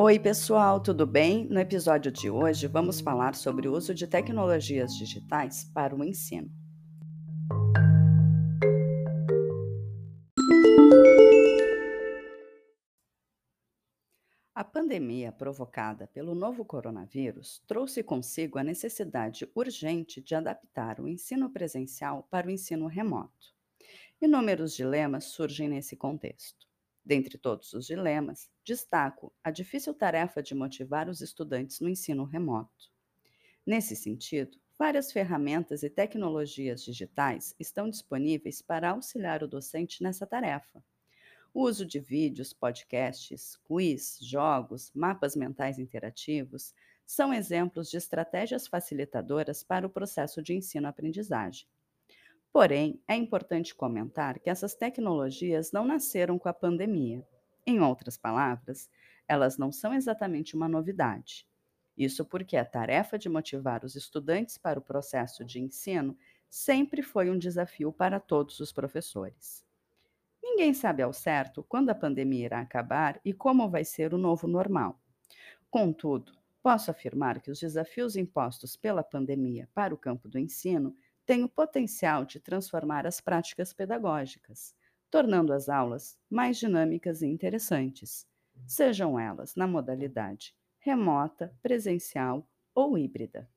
Oi, pessoal, tudo bem? No episódio de hoje vamos falar sobre o uso de tecnologias digitais para o ensino. A pandemia provocada pelo novo coronavírus trouxe consigo a necessidade urgente de adaptar o ensino presencial para o ensino remoto. Inúmeros dilemas surgem nesse contexto. Dentre todos os dilemas, destaco a difícil tarefa de motivar os estudantes no ensino remoto. Nesse sentido, várias ferramentas e tecnologias digitais estão disponíveis para auxiliar o docente nessa tarefa. O uso de vídeos, podcasts, quiz, jogos, mapas mentais interativos são exemplos de estratégias facilitadoras para o processo de ensino-aprendizagem. Porém, é importante comentar que essas tecnologias não nasceram com a pandemia. Em outras palavras, elas não são exatamente uma novidade. Isso porque a tarefa de motivar os estudantes para o processo de ensino sempre foi um desafio para todos os professores. Ninguém sabe ao certo quando a pandemia irá acabar e como vai ser o novo normal. Contudo, posso afirmar que os desafios impostos pela pandemia para o campo do ensino tem o potencial de transformar as práticas pedagógicas, tornando as aulas mais dinâmicas e interessantes, sejam elas na modalidade remota, presencial ou híbrida.